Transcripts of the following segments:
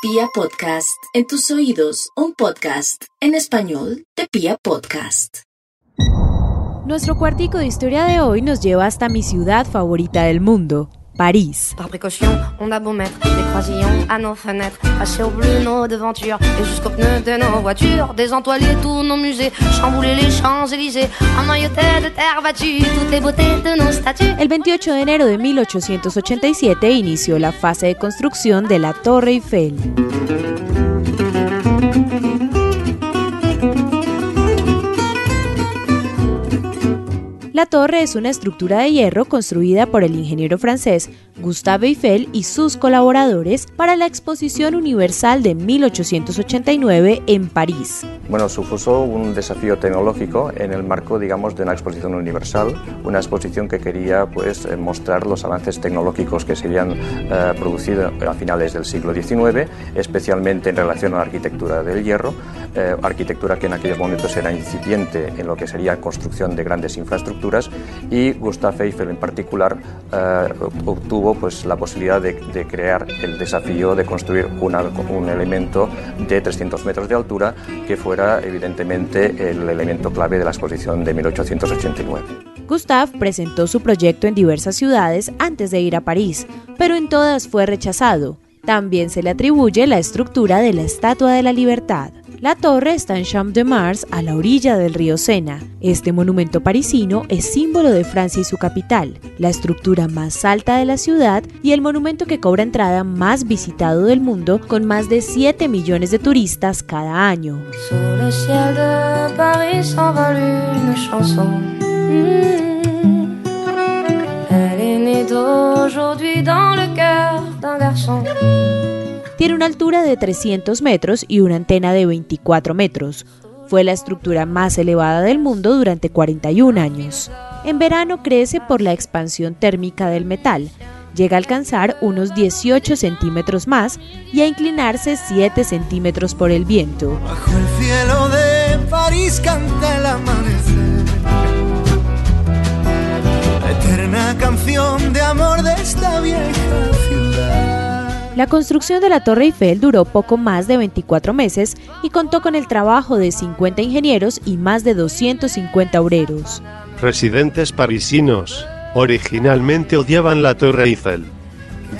Pia Podcast, en tus oídos, un podcast en español de Pia Podcast. Nuestro cuartico de historia de hoy nos lleva hasta mi ciudad favorita del mundo, París. Par précaution, on a beau mettre des croisillons à nos fenêtres, passer au bleu nos devantures et jusqu'aux pneus de nos voitures, désentoiler tous nos musées, chambouler les Champs-Élysées, emmailloter de terre battue toutes les beautés de nos statues. El 28 de enero de 1887 inició la fase de construcción de la Torre Eiffel. La torre es una estructura de hierro construida por el ingeniero francés Gustave Eiffel y sus colaboradores para la Exposición Universal de 1889 en París. Bueno, supuso un desafío tecnológico en el marco, digamos, de una exposición universal, una exposición que quería pues, eh, mostrar los avances tecnológicos que se habían eh, producido a finales del siglo XIX, especialmente en relación a la arquitectura del hierro, eh, arquitectura que en aquellos momentos era incipiente en lo que sería construcción de grandes infraestructuras y Gustave Eiffel en particular eh, obtuvo pues, la posibilidad de, crear el desafío de construir un elemento de 300 metros de altura que fuera evidentemente el elemento clave de la exposición de 1889. Gustave presentó su proyecto en diversas ciudades antes de ir a París, pero en todas fue rechazado. También se le atribuye la estructura de la Estatua de la Libertad. La torre está en Champ de Mars, a la orilla del río Sena. Este monumento parisino es símbolo de Francia y su capital, la estructura más alta de la ciudad y el monumento que cobra entrada más visitado del mundo con más de 7 millones de turistas cada año. Tiene una altura de 300 metros y una antena de 24 metros. Fue la estructura más elevada del mundo durante 41 años. En verano crece por la expansión térmica del metal. Llega a alcanzar unos 18 centímetros más y a inclinarse 7 centímetros por el viento. Bajo el cielo de La construcción de la Torre Eiffel duró poco más de 24 meses y contó con el trabajo de 50 ingenieros y más de 250 obreros. Residentes parisinos originalmente odiaban la Torre Eiffel,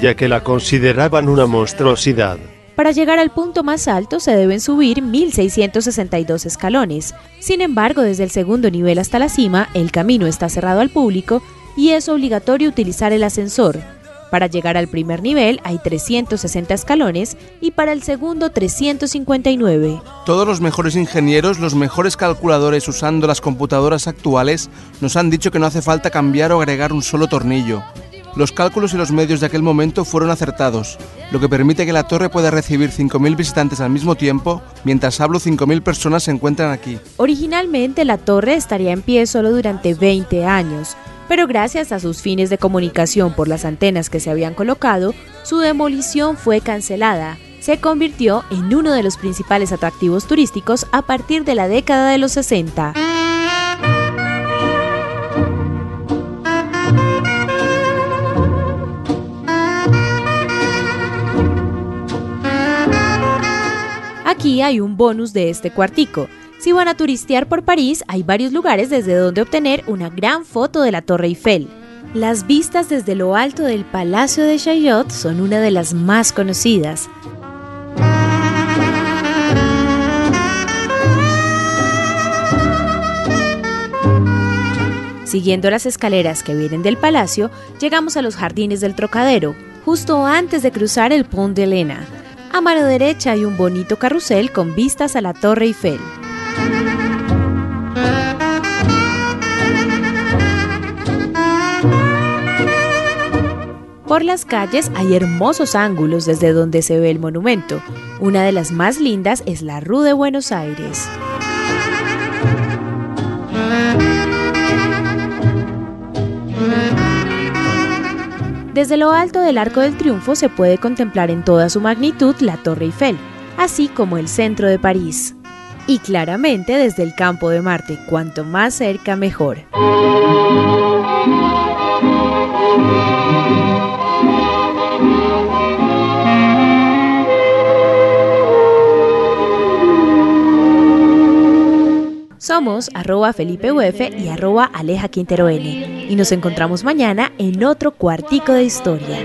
ya que la consideraban una monstruosidad. Para llegar al punto más alto se deben subir 1.662 escalones. Sin embargo, desde el segundo nivel hasta la cima, el camino está cerrado al público y es obligatorio utilizar el ascensor, para llegar al primer nivel hay 360 escalones y para el segundo 359. Todos los mejores ingenieros, los mejores calculadores usando las computadoras actuales nos han dicho que no hace falta cambiar o agregar un solo tornillo. Los cálculos y los medios de aquel momento fueron acertados, lo que permite que la torre pueda recibir 5.000 visitantes al mismo tiempo, mientras hablo 5.000 personas se encuentran aquí. Originalmente la torre estaría en pie solo durante 20 años, pero gracias a sus fines de comunicación por las antenas que se habían colocado, su demolición fue cancelada. Se convirtió en uno de los principales atractivos turísticos a partir de la década de los 60. Aquí hay un bonus de este cuartico. Si van a turistear por París, hay varios lugares desde donde obtener una gran foto de la Torre Eiffel. Las vistas desde lo alto del Palacio de Chaillot son una de las más conocidas. Siguiendo las escaleras que vienen del palacio, llegamos a los jardines del Trocadero, justo antes de cruzar el Pont de Lena. A mano derecha hay un bonito carrusel con vistas a la Torre Eiffel. Por las calles hay hermosos ángulos desde donde se ve el monumento. Una de las más lindas es la Rue de Buenos Aires. Desde lo alto del Arco del Triunfo se puede contemplar en toda su magnitud la Torre Eiffel, así como el centro de París. Y claramente desde el campo de Marte, cuanto más cerca mejor. Arroba Felipe Uf y arroba Aleja Quintero N. Y nos encontramos mañana en otro cuartico de historia.